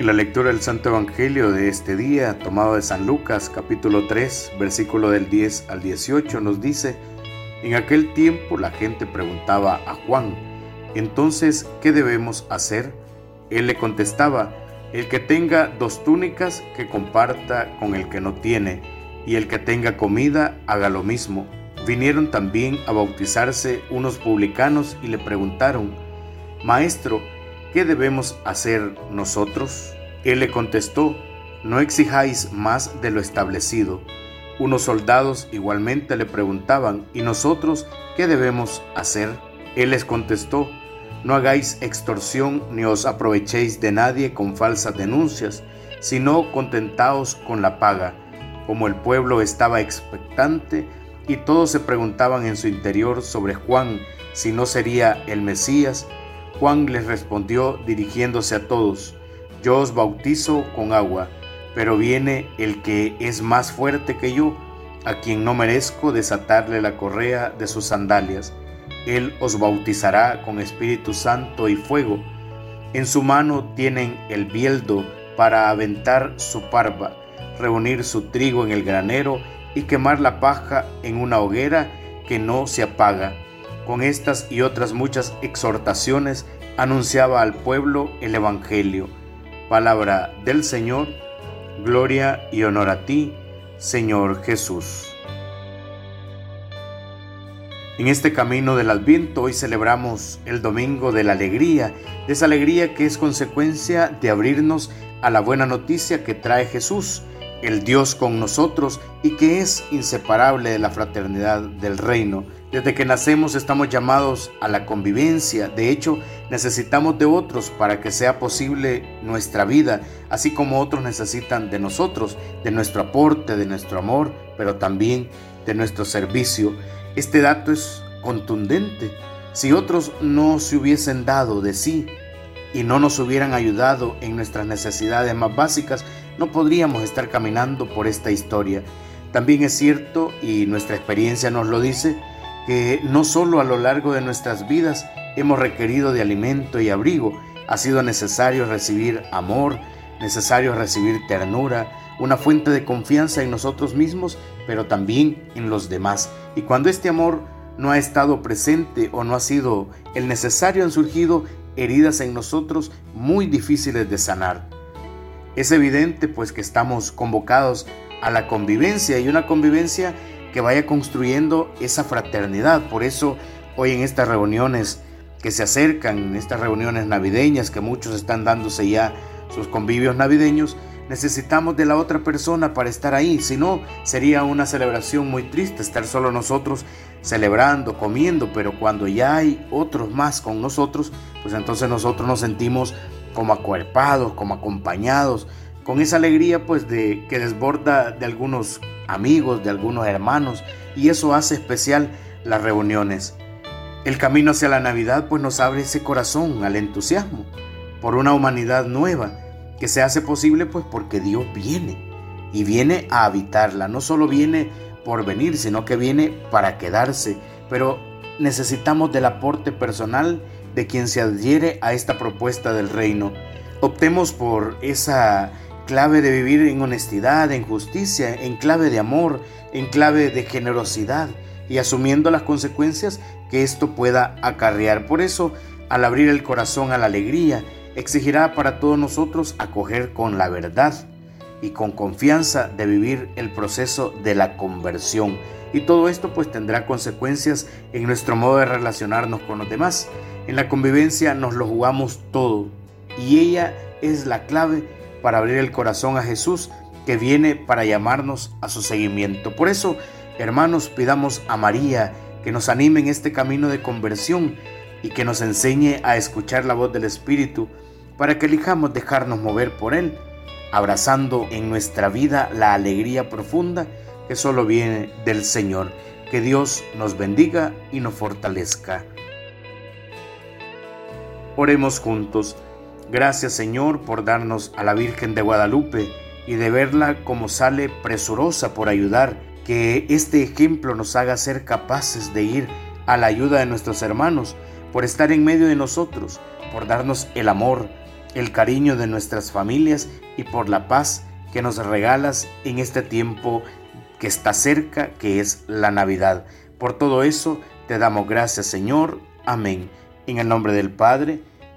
En la lectura del Santo Evangelio de este día, tomado de San Lucas capítulo 3, versículo del 10 al 18, nos dice, en aquel tiempo la gente preguntaba a Juan, entonces, ¿qué debemos hacer? Él le contestaba, el que tenga dos túnicas, que comparta con el que no tiene, y el que tenga comida, haga lo mismo. Vinieron también a bautizarse unos publicanos y le preguntaron, Maestro, ¿qué debemos hacer nosotros? Él le contestó, no exijáis más de lo establecido. Unos soldados igualmente le preguntaban, ¿y nosotros qué debemos hacer? Él les contestó, no hagáis extorsión ni os aprovechéis de nadie con falsas denuncias, sino contentaos con la paga. Como el pueblo estaba expectante y todos se preguntaban en su interior sobre Juan si no sería el Mesías, Juan les respondió dirigiéndose a todos, Yo os bautizo con agua, pero viene el que es más fuerte que yo, a quien no merezco desatarle la correa de sus sandalias. Él os bautizará con Espíritu Santo y fuego. En su mano tienen el bieldo para aventar su parva, reunir su trigo en el granero y quemar la paja en una hoguera que no se apaga. Con estas y otras muchas exhortaciones anunciaba al pueblo el Evangelio. Palabra del Señor, gloria y honor a ti, Señor Jesús. En este camino del Adviento hoy celebramos el Domingo de la Alegría, de esa alegría que es consecuencia de abrirnos a la buena noticia que trae Jesús, el Dios con nosotros y que es inseparable de la fraternidad del reino. Desde que nacemos estamos llamados a la convivencia, de hecho necesitamos de otros para que sea posible nuestra vida, así como otros necesitan de nosotros, de nuestro aporte, de nuestro amor, pero también de nuestro servicio. Este dato es contundente. Si otros no se hubiesen dado de sí y no nos hubieran ayudado en nuestras necesidades más básicas, no podríamos estar caminando por esta historia. También es cierto, y nuestra experiencia nos lo dice, no solo a lo largo de nuestras vidas hemos requerido de alimento y abrigo, ha sido necesario recibir amor, necesario recibir ternura, una fuente de confianza en nosotros mismos, pero también en los demás. Y cuando este amor no ha estado presente o no ha sido el necesario, han surgido heridas en nosotros muy difíciles de sanar. Es evidente pues que estamos convocados a la convivencia y una convivencia que vaya construyendo esa fraternidad. Por eso hoy en estas reuniones que se acercan, en estas reuniones navideñas que muchos están dándose ya sus convivios navideños, necesitamos de la otra persona para estar ahí, si no sería una celebración muy triste estar solo nosotros celebrando, comiendo, pero cuando ya hay otros más con nosotros, pues entonces nosotros nos sentimos como acuerpados, como acompañados, con esa alegría pues de que desborda de algunos amigos, de algunos hermanos, y eso hace especial las reuniones. El camino hacia la Navidad pues nos abre ese corazón al entusiasmo por una humanidad nueva que se hace posible pues porque Dios viene y viene a habitarla. No solo viene por venir, sino que viene para quedarse. Pero necesitamos del aporte personal de quien se adhiere a esta propuesta del reino. Optemos por esa clave de vivir en honestidad, en justicia, en clave de amor, en clave de generosidad y asumiendo las consecuencias que esto pueda acarrear. Por eso, al abrir el corazón a la alegría, exigirá para todos nosotros acoger con la verdad y con confianza de vivir el proceso de la conversión. Y todo esto pues tendrá consecuencias en nuestro modo de relacionarnos con los demás. En la convivencia nos lo jugamos todo y ella es la clave para abrir el corazón a Jesús que viene para llamarnos a su seguimiento. Por eso, hermanos, pidamos a María que nos anime en este camino de conversión y que nos enseñe a escuchar la voz del Espíritu para que elijamos dejarnos mover por Él, abrazando en nuestra vida la alegría profunda que solo viene del Señor. Que Dios nos bendiga y nos fortalezca. Oremos juntos. Gracias Señor por darnos a la Virgen de Guadalupe y de verla como sale presurosa por ayudar. Que este ejemplo nos haga ser capaces de ir a la ayuda de nuestros hermanos, por estar en medio de nosotros, por darnos el amor, el cariño de nuestras familias y por la paz que nos regalas en este tiempo que está cerca, que es la Navidad. Por todo eso te damos gracias, Señor. Amén. En el nombre del Padre,